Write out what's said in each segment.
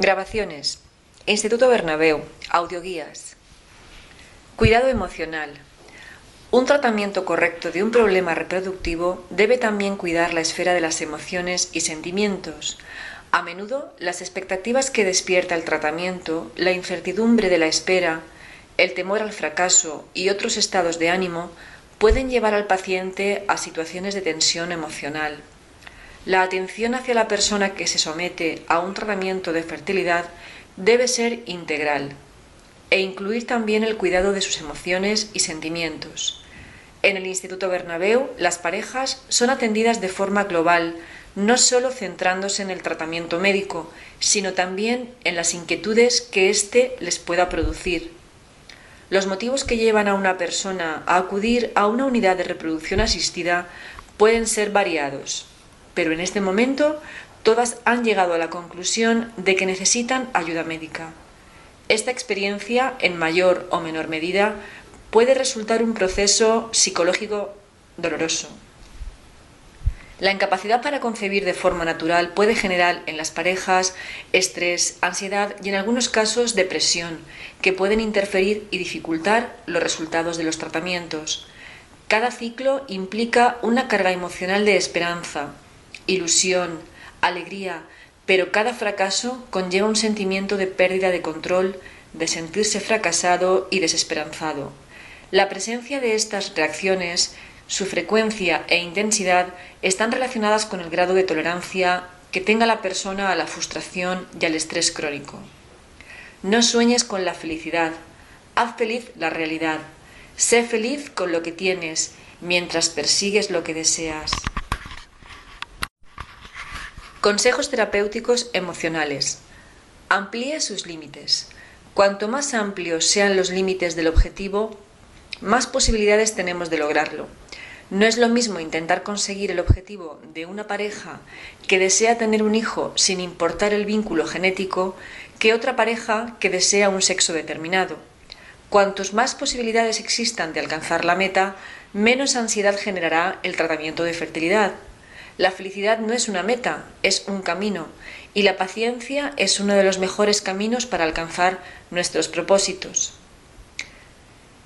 Grabaciones. Instituto Bernabéu. Audioguías. Cuidado emocional. Un tratamiento correcto de un problema reproductivo debe también cuidar la esfera de las emociones y sentimientos. A menudo, las expectativas que despierta el tratamiento, la incertidumbre de la espera, el temor al fracaso y otros estados de ánimo pueden llevar al paciente a situaciones de tensión emocional. La atención hacia la persona que se somete a un tratamiento de fertilidad debe ser integral e incluir también el cuidado de sus emociones y sentimientos. En el Instituto Bernabéu, las parejas son atendidas de forma global, no solo centrándose en el tratamiento médico, sino también en las inquietudes que éste les pueda producir. Los motivos que llevan a una persona a acudir a una unidad de reproducción asistida pueden ser variados, pero en este momento todas han llegado a la conclusión de que necesitan ayuda médica. Esta experiencia, en mayor o menor medida, puede resultar un proceso psicológico doloroso. La incapacidad para concebir de forma natural puede generar en las parejas estrés, ansiedad y en algunos casos depresión, que pueden interferir y dificultar los resultados de los tratamientos. Cada ciclo implica una carga emocional de esperanza, ilusión, alegría, pero cada fracaso conlleva un sentimiento de pérdida de control, de sentirse fracasado y desesperanzado. La presencia de estas reacciones, su frecuencia e intensidad están relacionadas con el grado de tolerancia que tenga la persona a la frustración y al estrés crónico. No sueñes con la felicidad, haz feliz la realidad, sé feliz con lo que tienes mientras persigues lo que deseas. Consejos terapéuticos emocionales. Amplíe sus límites. Cuanto más amplios sean los límites del objetivo, más posibilidades tenemos de lograrlo. No es lo mismo intentar conseguir el objetivo de una pareja que desea tener un hijo sin importar el vínculo genético que otra pareja que desea un sexo determinado. Cuantos más posibilidades existan de alcanzar la meta, menos ansiedad generará el tratamiento de fertilidad. La felicidad no es una meta, es un camino, y la paciencia es uno de los mejores caminos para alcanzar nuestros propósitos.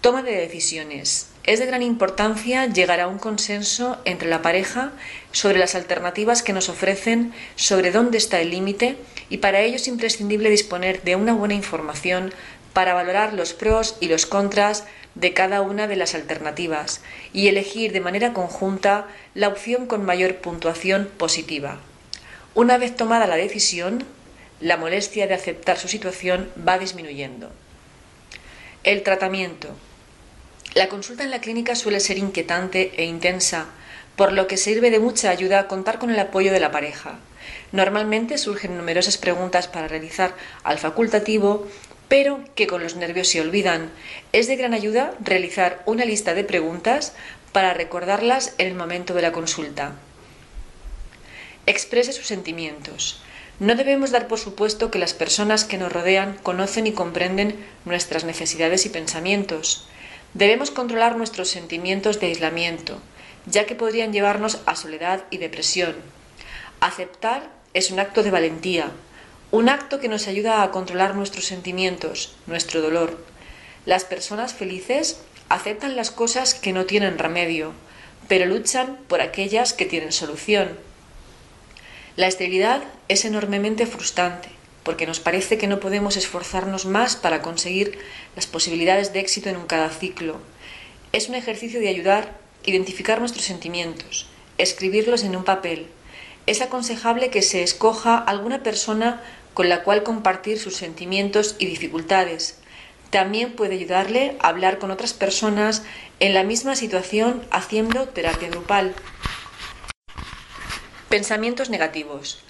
Toma de decisiones. Es de gran importancia llegar a un consenso entre la pareja sobre las alternativas que nos ofrecen, sobre dónde está el límite, y para ello es imprescindible disponer de una buena información para valorar los pros y los contras de cada una de las alternativas y elegir de manera conjunta la opción con mayor puntuación positiva. Una vez tomada la decisión, la molestia de aceptar su situación va disminuyendo. El tratamiento. La consulta en la clínica suele ser inquietante e intensa, por lo que sirve de mucha ayuda contar con el apoyo de la pareja. Normalmente surgen numerosas preguntas para realizar al facultativo pero que con los nervios se olvidan. Es de gran ayuda realizar una lista de preguntas para recordarlas en el momento de la consulta. Exprese sus sentimientos. No debemos dar por supuesto que las personas que nos rodean conocen y comprenden nuestras necesidades y pensamientos. Debemos controlar nuestros sentimientos de aislamiento, ya que podrían llevarnos a soledad y depresión. Aceptar es un acto de valentía, un acto que nos ayuda a controlar nuestros sentimientos, nuestro dolor. Las personas felices aceptan las cosas que no tienen remedio, pero luchan por aquellas que tienen solución. La esterilidad es enormemente frustrante, porque nos parece que no podemos esforzarnos más para conseguir las posibilidades de éxito en un cada ciclo. Es un ejercicio de ayudar, identificar nuestros sentimientos, escribirlos en un papel. Es aconsejable que se escoja alguna persona con la cual compartir sus sentimientos y dificultades. También puede ayudarle a hablar con otras personas en la misma situación haciendo terapia grupal. Pensamientos negativos.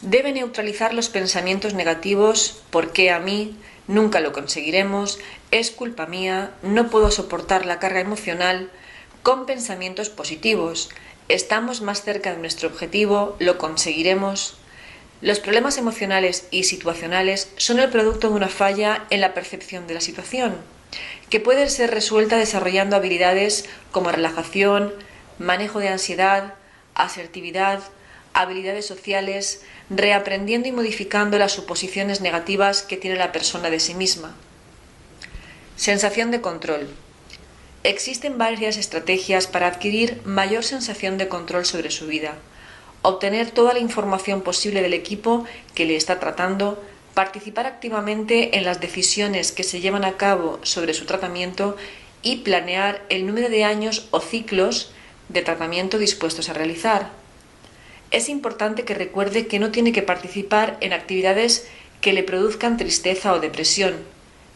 Debe neutralizar los pensamientos negativos porque a mí nunca lo conseguiremos, es culpa mía, no puedo soportar la carga emocional, con pensamientos positivos. Estamos más cerca de nuestro objetivo, lo conseguiremos, los problemas emocionales y situacionales son el producto de una falla en la percepción de la situación, que puede ser resuelta desarrollando habilidades como relajación, manejo de ansiedad, asertividad, habilidades sociales, reaprendiendo y modificando las suposiciones negativas que tiene la persona de sí misma. Sensación de control. Existen varias estrategias para adquirir mayor sensación de control sobre su vida, obtener toda la información posible del equipo que le está tratando, participar activamente en las decisiones que se llevan a cabo sobre su tratamiento y planear el número de años o ciclos de tratamiento dispuestos a realizar. Es importante que recuerde que no tiene que participar en actividades que le produzcan tristeza o depresión.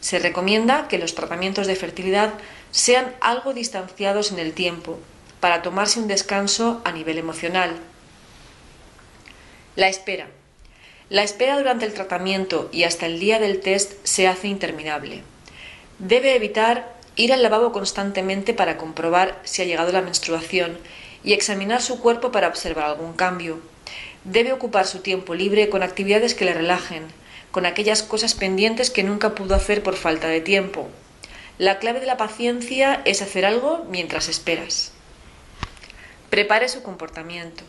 Se recomienda que los tratamientos de fertilidad sean algo distanciados en el tiempo, para tomarse un descanso a nivel emocional. La espera. La espera durante el tratamiento y hasta el día del test se hace interminable. Debe evitar ir al lavabo constantemente para comprobar si ha llegado la menstruación y examinar su cuerpo para observar algún cambio. Debe ocupar su tiempo libre con actividades que le relajen, con aquellas cosas pendientes que nunca pudo hacer por falta de tiempo. La clave de la paciencia es hacer algo mientras esperas. Prepare su comportamiento.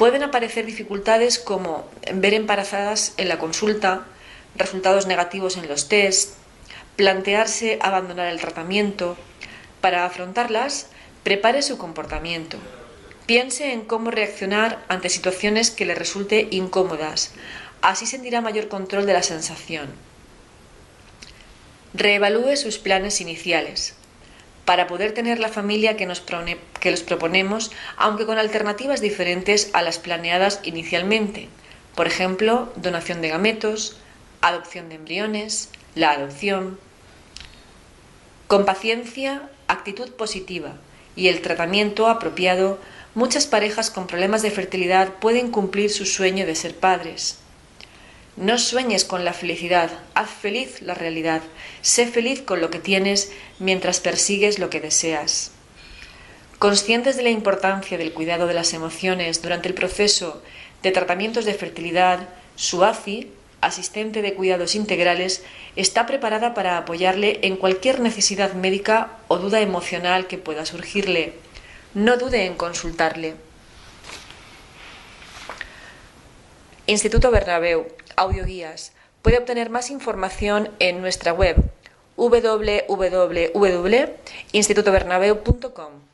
Pueden aparecer dificultades como ver embarazadas en la consulta, resultados negativos en los test, plantearse abandonar el tratamiento. Para afrontarlas, prepare su comportamiento. Piense en cómo reaccionar ante situaciones que le resulte incómodas. Así sentirá mayor control de la sensación. Reevalúe sus planes iniciales para poder tener la familia que, nos proponemos, aunque con alternativas diferentes a las planeadas inicialmente. Por ejemplo, donación de gametos, adopción de embriones, la adopción, con paciencia, actitud positiva y el tratamiento apropiado, muchas parejas con problemas de fertilidad pueden cumplir su sueño de ser padres. No sueñes con la felicidad, haz feliz la realidad, sé feliz con lo que tienes mientras persigues lo que deseas. Conscientes de la importancia del cuidado de las emociones durante el proceso de tratamientos de fertilidad, SUACI asistente de cuidados integrales, está preparada para apoyarle en cualquier necesidad médica o duda emocional que pueda surgirle. No dude en consultarle. Instituto Bernabeu, Audioguías. Puede obtener más información en nuestra web www.institutobernabeu.com.